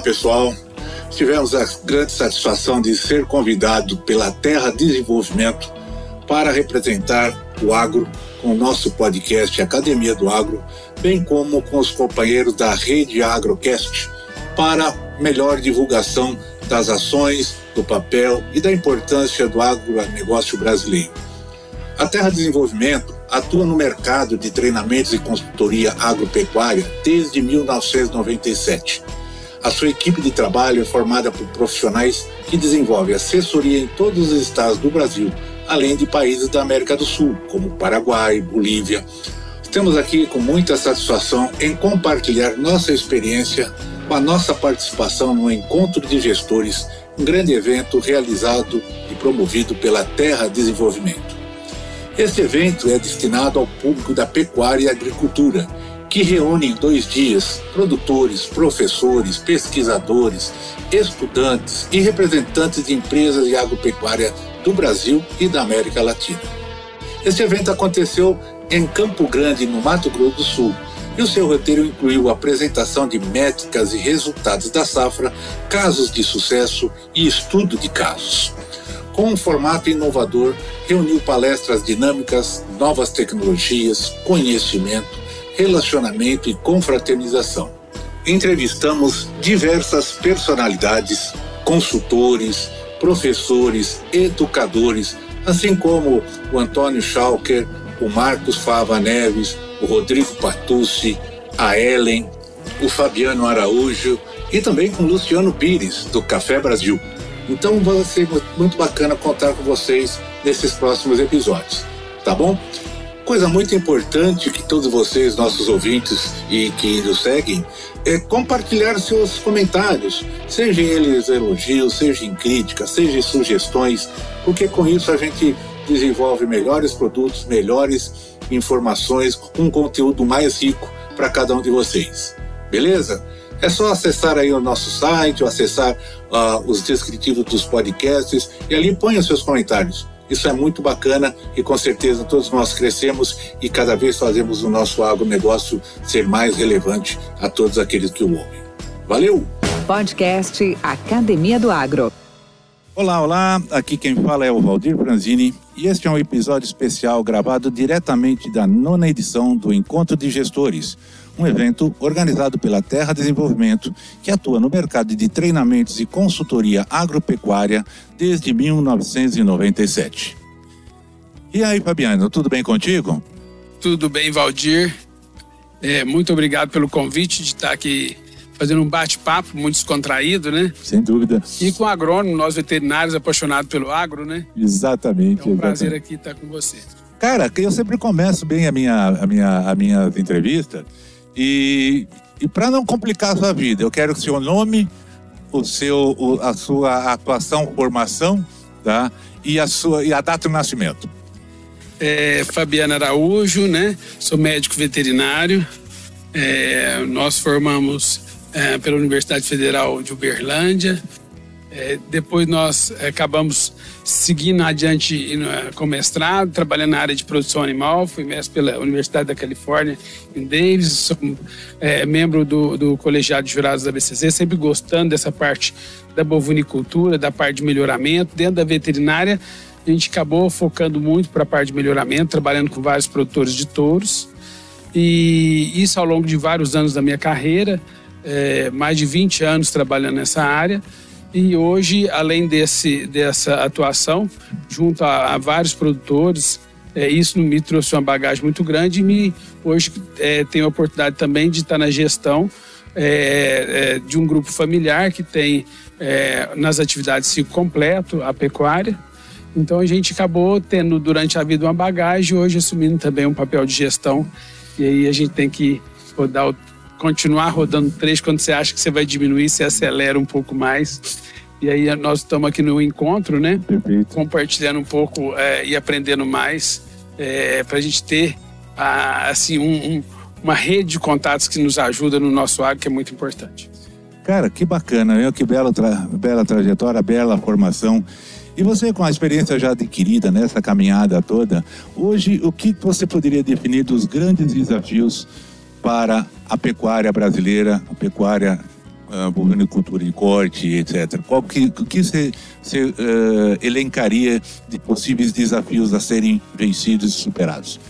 Pessoal. Tivemos a grande satisfação de ser convidado pela Terra Desenvolvimento para representar o agro com o nosso podcast Academia do Agro, bem como com os companheiros da Rede Agrocast para melhor divulgação das ações, do papel e da importância do agronegócio brasileiro. A Terra Desenvolvimento atua no mercado de treinamentos e consultoria agropecuária desde 1997 a sua equipe de trabalho é formada por profissionais que desenvolvem assessoria em todos os estados do Brasil, além de países da América do Sul, como Paraguai, Bolívia. Estamos aqui com muita satisfação em compartilhar nossa experiência com a nossa participação no Encontro de Gestores, um grande evento realizado e promovido pela Terra Desenvolvimento. Este evento é destinado ao público da pecuária e agricultura que reúne em dois dias produtores, professores, pesquisadores, estudantes e representantes de empresas de agropecuária do Brasil e da América Latina. Este evento aconteceu em Campo Grande, no Mato Grosso do Sul, e o seu roteiro incluiu a apresentação de métricas e resultados da safra, casos de sucesso e estudo de casos. Com um formato inovador, reuniu palestras dinâmicas, novas tecnologias, conhecimento, relacionamento e confraternização. Entrevistamos diversas personalidades, consultores, professores, educadores, assim como o Antônio Schalker, o Marcos Fava Neves, o Rodrigo Patucci, a Ellen, o Fabiano Araújo e também com o Luciano Pires, do Café Brasil. Então vai ser muito bacana contar com vocês nesses próximos episódios, tá bom? Coisa muito importante que todos vocês, nossos ouvintes e que nos seguem, é compartilhar seus comentários, sejam eles elogios, sejam críticas, sejam sugestões, porque com isso a gente desenvolve melhores produtos, melhores informações, um conteúdo mais rico para cada um de vocês. Beleza? É só acessar aí o nosso site, acessar uh, os descritivos dos podcasts e ali ponha seus comentários. Isso é muito bacana e com certeza todos nós crescemos e cada vez fazemos o nosso agronegócio ser mais relevante a todos aqueles que o ouvem. Valeu! Podcast Academia do Agro. Olá, olá, aqui quem fala é o Valdir Franzini e este é um episódio especial gravado diretamente da nona edição do Encontro de Gestores, um evento organizado pela Terra Desenvolvimento, que atua no mercado de treinamentos e consultoria agropecuária desde 1997. E aí, Fabiano, tudo bem contigo? Tudo bem, Valdir. É, muito obrigado pelo convite de estar aqui fazendo um bate-papo muito descontraído, né? Sem dúvida. E com o agrônomo, nós veterinários apaixonados pelo agro, né? Exatamente. É um exatamente. prazer aqui estar com você. Cara, eu sempre começo bem a minha, a minha, a minha entrevista e, e para não complicar a sua vida, eu quero o seu nome, o seu, o, a sua atuação, formação, tá? E a sua e a data de nascimento. É, Fabiana Araújo, né? Sou médico veterinário. É, nós formamos é, pela Universidade Federal de Uberlândia. É, depois nós acabamos seguindo adiante com mestrado, trabalhando na área de produção animal. Fui mestre pela Universidade da Califórnia, em Davis. Sou é, membro do, do Colegiado de Jurados da BCC, sempre gostando dessa parte da bovinicultura, da parte de melhoramento. Dentro da veterinária, a gente acabou focando muito para a parte de melhoramento, trabalhando com vários produtores de touros. E isso ao longo de vários anos da minha carreira, é, mais de 20 anos trabalhando nessa área. E hoje, além desse, dessa atuação, junto a, a vários produtores, é, isso me trouxe uma bagagem muito grande e me, hoje é, tenho a oportunidade também de estar na gestão é, é de um grupo familiar que tem é, nas atividades ciclo completo a pecuária. Então a gente acabou tendo durante a vida uma bagagem, hoje assumindo também um papel de gestão. E aí a gente tem que dar o continuar rodando trecho, quando você acha que você vai diminuir, você acelera um pouco mais. E aí nós estamos aqui no encontro, né? Perfeito. Compartilhando um pouco é, e aprendendo mais é, para a gente ter assim um, um, uma rede de contatos que nos ajuda no nosso agro, que é muito importante. Cara, que bacana, viu? que bela, tra bela trajetória, bela formação. E você, com a experiência já adquirida nessa caminhada toda, hoje o que você poderia definir dos grandes desafios para a pecuária brasileira, a pecuária uh, bovinicultura de corte, etc. Qual que, que você, uh, elencaria de possíveis desafios a serem vencidos e superados?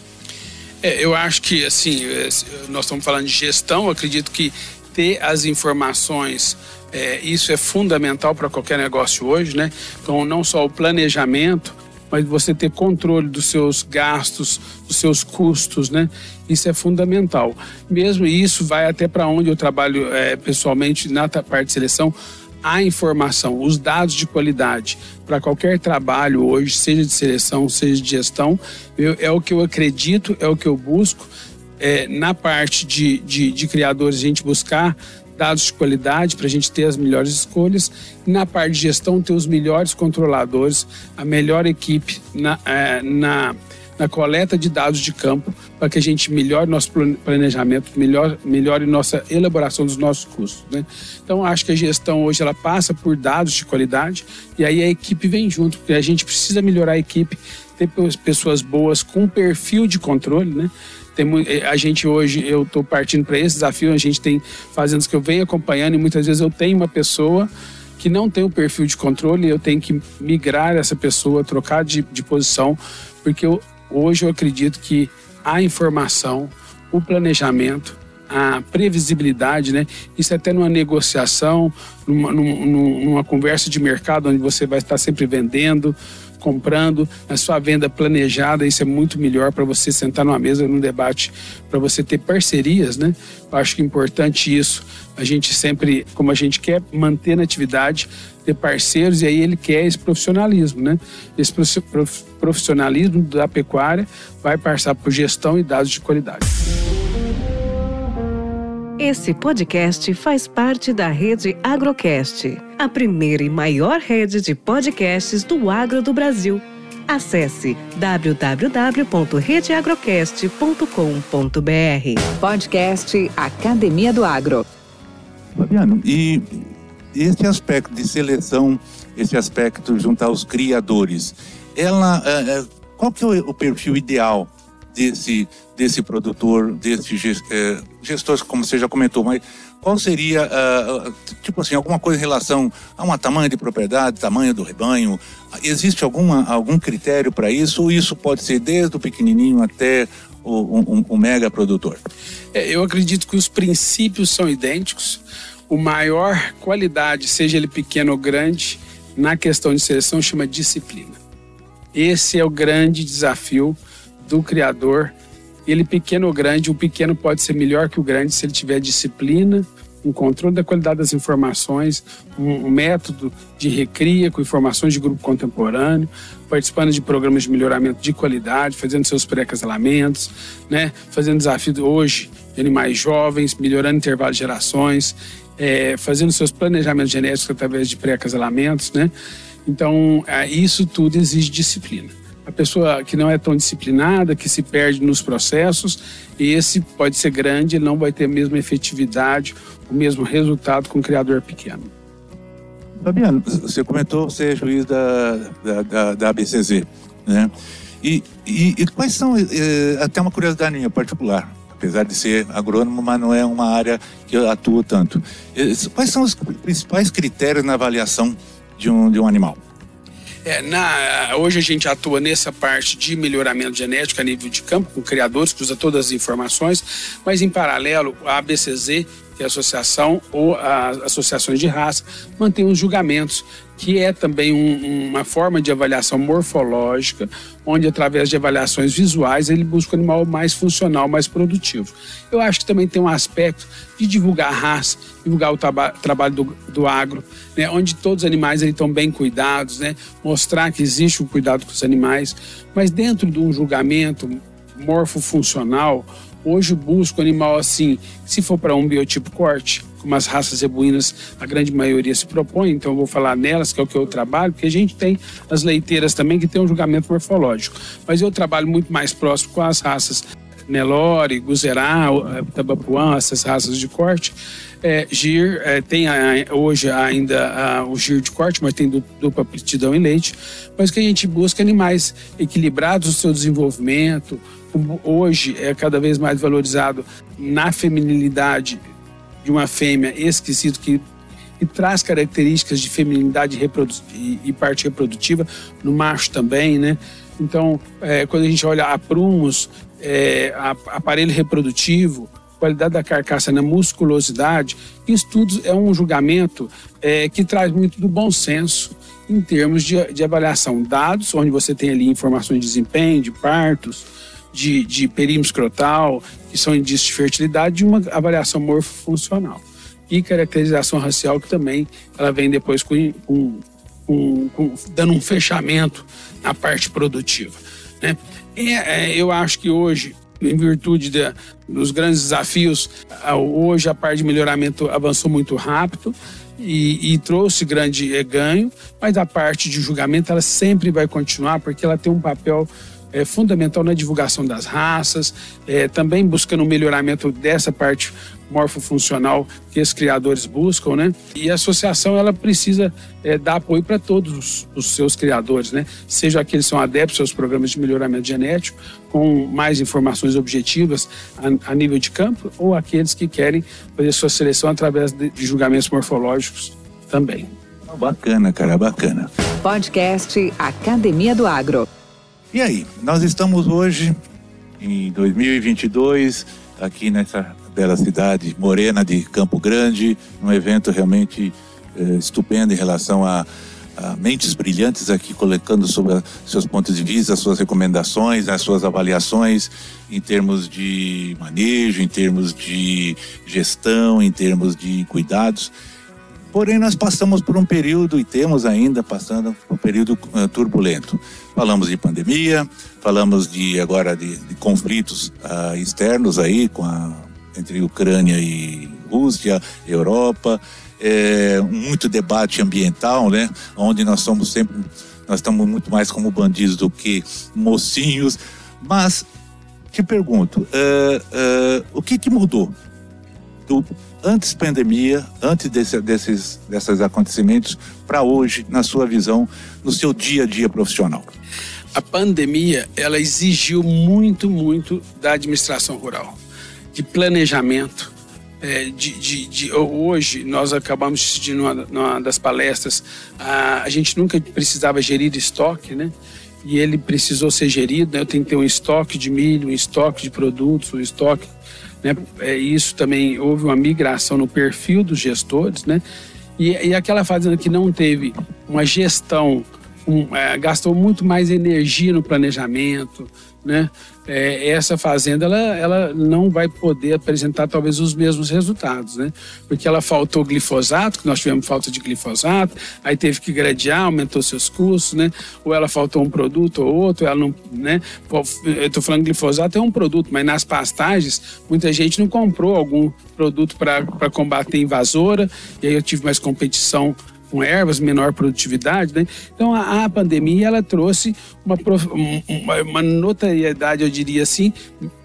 É, eu acho que, assim, é, nós estamos falando de gestão, acredito que ter as informações, é, isso é fundamental para qualquer negócio hoje, né? Então, não só o planejamento, mas você ter controle dos seus gastos, dos seus custos, né? Isso é fundamental. Mesmo isso vai até para onde eu trabalho é, pessoalmente na parte de seleção, a informação, os dados de qualidade para qualquer trabalho hoje, seja de seleção, seja de gestão, eu, é o que eu acredito, é o que eu busco. É, na parte de, de, de criadores, a gente buscar dados de qualidade para a gente ter as melhores escolhas. E na parte de gestão, ter os melhores controladores, a melhor equipe na, é, na, na coleta de dados de campo para que a gente melhore nosso planejamento, melhor, melhore nossa elaboração dos nossos custos. Né? Então, acho que a gestão hoje ela passa por dados de qualidade e aí a equipe vem junto, porque a gente precisa melhorar a equipe, ter pessoas boas com perfil de controle, né? Eh, a gente hoje, eu estou partindo para esse desafio, a gente tem fazendas que eu venho acompanhando e muitas vezes eu tenho uma pessoa que não tem o perfil de controle, eu tenho que migrar essa pessoa, trocar de, de posição, porque eu, hoje eu acredito que a informação, o planejamento, a previsibilidade, né? Isso é até numa negociação, numa, numa, numa conversa de mercado onde você vai estar sempre vendendo, comprando, a sua venda planejada, isso é muito melhor para você sentar numa mesa, num debate, para você ter parcerias, né? Eu acho que é importante isso. A gente sempre, como a gente quer manter na atividade, ter parceiros, e aí ele quer esse profissionalismo, né? Esse profissionalismo da pecuária vai passar por gestão e dados de qualidade. Esse podcast faz parte da rede Agrocast, a primeira e maior rede de podcasts do agro do Brasil. Acesse www.redeagrocast.com.br. Podcast Academia do Agro. Fabiano, e esse aspecto de seleção, esse aspecto junto aos criadores, ela, é, é, qual que é o perfil ideal desse, desse produtor, desse é, gestor, como você já comentou, mas qual seria, uh, tipo assim, alguma coisa em relação a um tamanho de propriedade, tamanho do rebanho? Existe alguma, algum critério para isso? Ou isso pode ser desde o pequenininho até o, um, um mega produtor? É, eu acredito que os princípios são idênticos. O maior qualidade, seja ele pequeno ou grande, na questão de seleção chama disciplina. Esse é o grande desafio do criador. Ele pequeno ou grande, o pequeno pode ser melhor que o grande se ele tiver disciplina, um controle da qualidade das informações, um, método de recria com informações de grupo contemporâneo, participando de programas de melhoramento de qualidade, fazendo seus pré-casalamentos, né? fazendo desafio hoje animais jovens, melhorando intervalo de gerações, é, fazendo seus planejamentos genéticos através de pré-casalamentos, né? Então, é, isso tudo exige disciplina. A pessoa que não é tão disciplinada, que se perde nos processos, esse pode ser grande, não vai ter a mesma efetividade, o mesmo resultado com um criador pequeno. Fabiano, você comentou ser juiz da, da, da, da ABCZ, né? E, e, e quais são, é, até uma curiosidade minha particular, apesar de ser agrônomo, mas não é uma área que eu atuo tanto. Quais são os principais critérios na avaliação de um, de um animal? É, na, hoje a gente atua nessa parte de melhoramento genético a nível de campo, com criadores, que usa todas as informações, mas em paralelo, a ABCZ, que é a associação, ou as associações de raça, mantém os julgamentos que é também um, uma forma de avaliação morfológica, onde através de avaliações visuais ele busca um animal mais funcional, mais produtivo. Eu acho que também tem um aspecto de divulgar a raça, divulgar o traba trabalho do, do agro, né, onde todos os animais estão bem cuidados, né, mostrar que existe o um cuidado com os animais, mas dentro de um julgamento morfofuncional, Hoje busco animal assim, se for para um biotipo corte, como as raças zebuínas, a grande maioria se propõe, então eu vou falar nelas, que é o que eu trabalho, porque a gente tem as leiteiras também que tem um julgamento morfológico. Mas eu trabalho muito mais próximo com as raças Nelore, Guzerá, eh, Tabapuã, essas raças de corte. É, gir, é, tem a, hoje ainda a, o gir de corte, mas tem dupla aptidão em leite. Mas que a gente busca animais equilibrados no seu desenvolvimento. Hoje é cada vez mais valorizado na feminilidade de uma fêmea esquisito que e traz características de feminilidade e, e parte reprodutiva no macho também, né? Então, é, quando a gente olha a prumos, é, a, aparelho reprodutivo, qualidade da carcaça na musculosidade, estudos é um julgamento é, que traz muito do bom senso em termos de, de, avaliação. Dados, onde você tem ali informações de desempenho, de partos, de, de perímetro escrotal, que são indícios de fertilidade, e uma avaliação morfofuncional. E caracterização racial, que também ela vem depois com, com, com, com dando um fechamento na parte produtiva. Né? E, é, eu acho que hoje em virtude de, dos grandes desafios, hoje a parte de melhoramento avançou muito rápido e, e, trouxe grande eh, ganho, mas a parte de julgamento ela sempre vai continuar porque ela tem um papel é, fundamental na divulgação das raças, é, também buscando o melhoramento dessa parte morfofuncional que os criadores buscam, né? E a associação ela precisa é, dar apoio para todos os, os, seus criadores, né? Seja aqueles que são adeptos aos programas de melhoramento genético, com mais informações objetivas a, a nível de campo, ou aqueles que querem fazer sua seleção através de, de julgamentos morfológicos também. Bacana, cara, bacana. Podcast Academia do Agro. E aí, nós estamos hoje em 2022 aqui nessa bela cidade morena de Campo Grande, um evento realmente eh, estupendo em relação a, a, mentes brilhantes aqui colocando sobre a, seus pontos de vista, suas recomendações, as suas avaliações em termos de manejo, em termos de gestão, em termos de cuidados. Porém, nós passamos por um período e temos ainda passando por um período uh, turbulento. Falamos de pandemia, falamos de agora de, de conflitos uh, externos aí com a entre Ucrânia e Rússia, Europa, é, muito debate ambiental, né? Onde nós somos sempre, nós estamos muito mais como bandidos do que mocinhos. Mas te pergunto, é, o que, que mudou do antes pandemia, antes desse, desses, desses acontecimentos, para hoje, na sua visão, no seu dia a dia profissional? A pandemia, ela exigiu muito, muito da administração rural de planejamento. É, de, de, de, hoje, nós acabamos de assistir numa, numa das palestras, a, a, gente nunca precisava gerir estoque, né? E ele precisou ser gerido, né? Eu tenho que ter um estoque de milho, um estoque de produtos, um estoque, né? É, isso também houve uma migração no perfil dos gestores, né? E, e aquela fazenda que não teve uma gestão, um, é, gastou muito mais energia no planejamento, né? é, essa fazenda ela, ela não vai poder apresentar talvez os mesmos resultados, né? Porque ela faltou glifosato, que nós tivemos falta de glifosato, aí teve que gradear, aumentou seus custos, né? Ou ela faltou um produto ou outro, ela não, né? Eu estou falando glifosato é um produto, mas nas pastagens muita gente não comprou algum produto para combater invasora, e aí eu tive mais competição com ervas, menor produtividade, né? Então a, a pandemia ela trouxe uma, uma, uma, notoriedade, eu diria assim,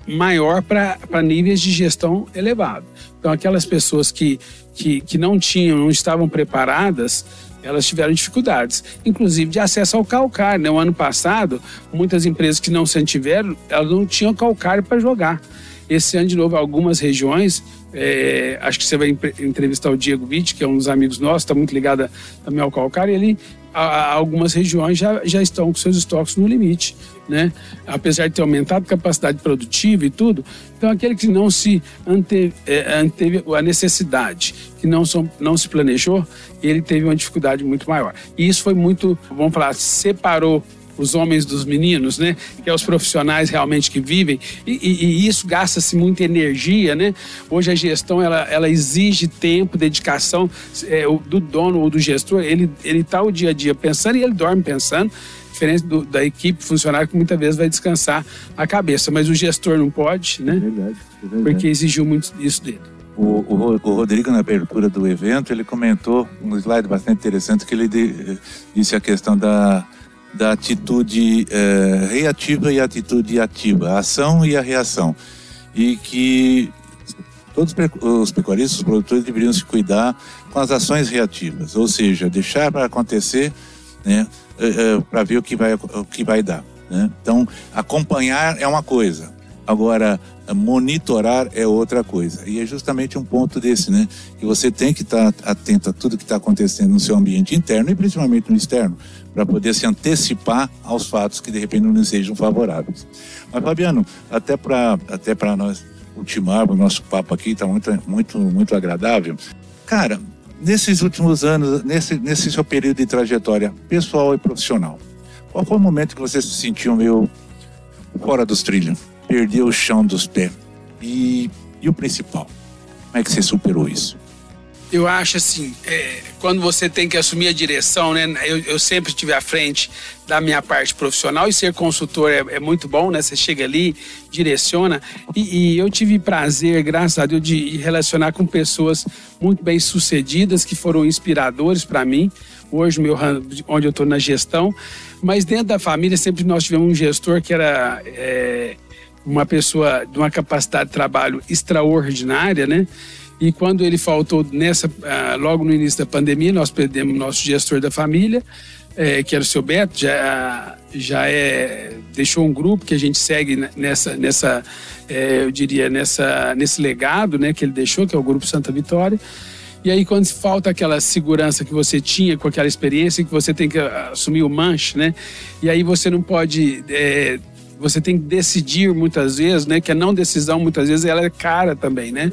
maior para níveis de gestão elevado. Então aquelas pessoas que, que, que não tinham, não estavam preparadas, elas tiveram dificuldades, inclusive de acesso ao calcário. Né? O ano passado, muitas empresas que não se tiveram, elas não tinham calcário para jogar. Esse ano, de novo, algumas regiões é, acho que você vai entrevistar o Diego Witt, que é um dos amigos nossos, está muito ligado também ao calcário, e ele, a, a, algumas regiões já, já estão com seus estoques no limite, né? Apesar de ter aumentado a capacidade produtiva e tudo. Então, aquele que não se anteve, é, anteve a necessidade, que não, são, não se planejou, ele teve uma dificuldade muito maior. E isso foi muito, vamos falar, separou os homens dos meninos, né? Que é os profissionais realmente que vivem. E, e, e isso gasta-se muita energia, né? Hoje a gestão ela, ela exige tempo, dedicação é, do dono ou do gestor. Ele ele está o dia a dia pensando e ele dorme pensando diferente do, da equipe funcionária que muitas vezes vai descansar a cabeça, mas o gestor não pode, né? É verdade, é verdade. Porque exigiu muito isso dele. O, o, o, Rodrigo, na abertura do evento, ele comentou um slide bastante interessante que ele de, disse a questão da, da atitude é, reativa e atitude ativa, a ação e a reação. E que todos os pecuaristas, os produtores deveriam se cuidar com as ações reativas, ou seja, deixar para acontecer, né, é, é, para ver o que vai, o que vai dar. Né? Então, acompanhar é uma coisa, agora monitorar é outra coisa. E é justamente um ponto desse, né? Que você tem que estar tá atento a tudo que está acontecendo no seu ambiente interno e principalmente no externo, para poder se antecipar aos fatos que de repente não sejam favoráveis. Mas, Fabiano, até para até nós ultimar o nosso papo aqui, está muito, muito, muito agradável. Cara, nesses últimos anos, nesse, nesse seu período de trajetória pessoal e profissional, qual foi o momento que você se sentiu meio fora dos trilhos? Perdeu o chão dos pés? E, e o principal, como é que você superou isso? Eu acho assim, é, quando você tem que assumir a direção, né? Eu, eu, sempre estive à frente da minha parte profissional e ser consultor é, é muito bom, né? Você chega ali, direciona. E, e, eu tive prazer, graças a Deus, de relacionar com pessoas muito bem sucedidas, que foram inspiradores para mim. Hoje, meu, onde eu estou na gestão. Mas dentro da família, sempre nós tivemos um gestor que era é, uma pessoa de uma capacidade de trabalho extraordinária, né? E quando ele faltou nessa, ah, logo no início da pandemia, nós perdemos nosso gestor da família, é, que era o seu Beto, já, já é, deixou um grupo que a gente segue nessa, nessa é, eu diria, nessa, nesse legado né, que ele deixou, que é o Grupo Santa Vitória. E aí, quando falta aquela segurança que você tinha com aquela experiência, que você tem que assumir o manche, né? E aí você não pode é, você tem que decidir muitas vezes, né? Que a não decisão muitas vezes ela é cara também, né?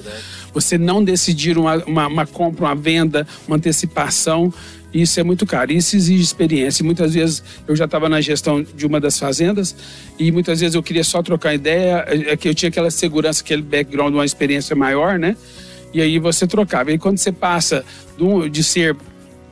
Você não decidir uma, uma, uma compra, uma venda, uma antecipação, isso é muito caro. Isso exige experiência. E muitas vezes eu já estava na gestão de uma das fazendas e muitas vezes eu queria só trocar ideia, é, é que eu tinha aquela segurança, aquele background, uma experiência maior, né? E aí você trocava. E quando você passa de ser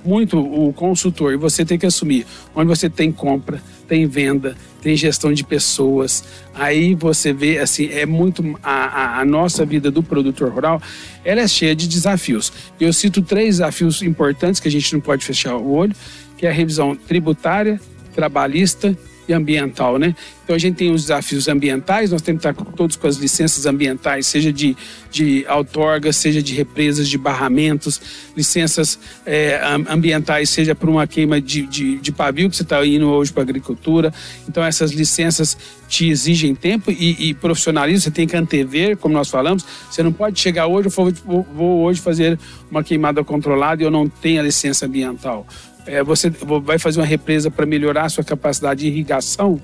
muito o consultor e você tem que assumir onde você tem compra, tem venda, tem gestão de pessoas. Aí você vê, assim, é muito. A, a, nossa vida do produtor rural ela é cheia de desafios. Eu cito três desafios importantes que a gente não pode fechar o olho, que é a revisão tributária, trabalhista e ambiental, né? Então a gente tem os desafios ambientais, nós temos que estar todos com as licenças ambientais, seja de, de outorgas, seja de represas, de barramentos, licenças é, ambientais, seja para uma queima de, de, de pavio que você está indo hoje para agricultura. Então essas licenças te exigem tempo e, e, profissionalismo, você tem que antever, como nós falamos, você não pode chegar hoje, eu vou, vou hoje fazer uma queimada controlada e eu não tenho a licença ambiental é, você vai fazer uma represa para melhorar a sua capacidade de irrigação,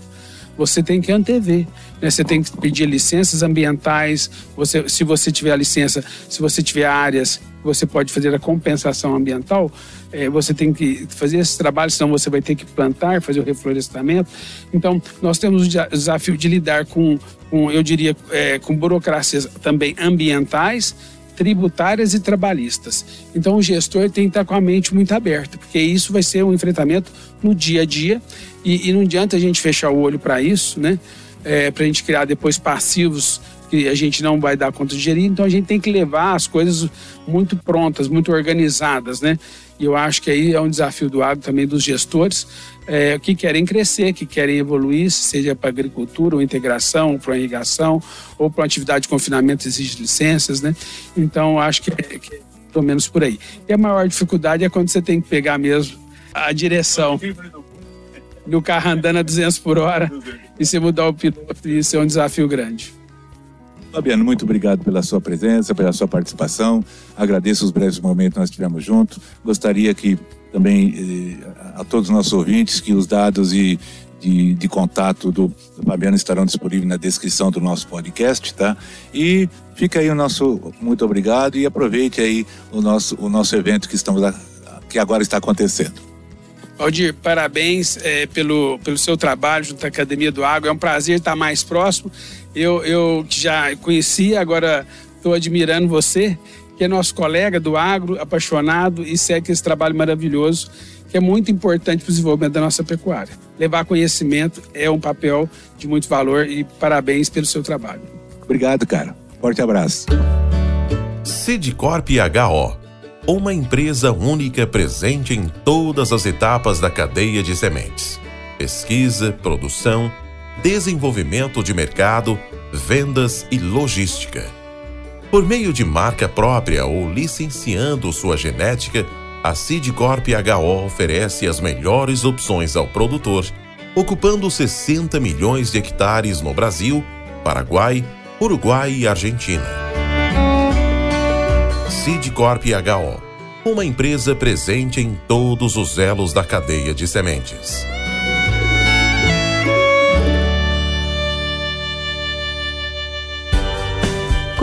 você tem que antever. Né? Você tem que pedir licenças ambientais. Você, se você tiver a licença, se você tiver áreas, você pode fazer a compensação ambiental. É, você tem que fazer esse trabalho, senão você vai ter que plantar, fazer o reflorestamento. Então, nós temos o desafio de lidar com, com eu diria, é, com burocracias também ambientais tributárias e trabalhistas. Então o gestor tem que estar com a mente muito aberta, porque isso vai ser um enfrentamento no dia a dia e, e não adianta a gente fechar o olho para isso, né? É, para a gente criar depois passivos que a gente não vai dar conta de gerir, então a gente tem que levar as coisas muito prontas, muito organizadas, né? E eu acho que aí é um desafio do agro também dos gestores é, que querem crescer, que querem evoluir, seja para agricultura, ou integração, para irrigação, ou para atividade de confinamento exige licenças, né? Então acho que é, que é pelo menos por aí. E a maior dificuldade é quando você tem que pegar mesmo a direção do carro andando a 200 por hora e você mudar o piloto, isso é um desafio grande. Fabiano, muito obrigado pela sua presença, pela sua participação. Agradeço os breves momentos que nós tivemos juntos. Gostaria que também eh, a todos os nossos ouvintes que os dados e de, de, contato do, do Fabiano estarão disponíveis na descrição do nosso podcast, tá? E fica aí o nosso muito obrigado e aproveite aí o nosso, o nosso evento que estamos que agora está acontecendo. Aldir, parabéns é, pelo, pelo seu trabalho junto à Academia do Água. É um prazer estar mais próximo. Eu, eu já conheci, agora estou admirando você, que é nosso colega do agro, apaixonado e segue esse trabalho maravilhoso que é muito importante para o desenvolvimento da nossa pecuária. Levar conhecimento é um papel de muito valor e parabéns pelo seu trabalho. Obrigado, cara. Forte abraço. Sidcorp HO, uma empresa única presente em todas as etapas da cadeia de sementes: pesquisa, produção, desenvolvimento de mercado, vendas e logística. Por meio de marca própria ou licenciando sua genética, a Sidcorp HO oferece as melhores opções ao produtor, ocupando 60 milhões de hectares no Brasil, Paraguai, Uruguai e Argentina. Sidcorp HO, uma empresa presente em todos os elos da cadeia de sementes.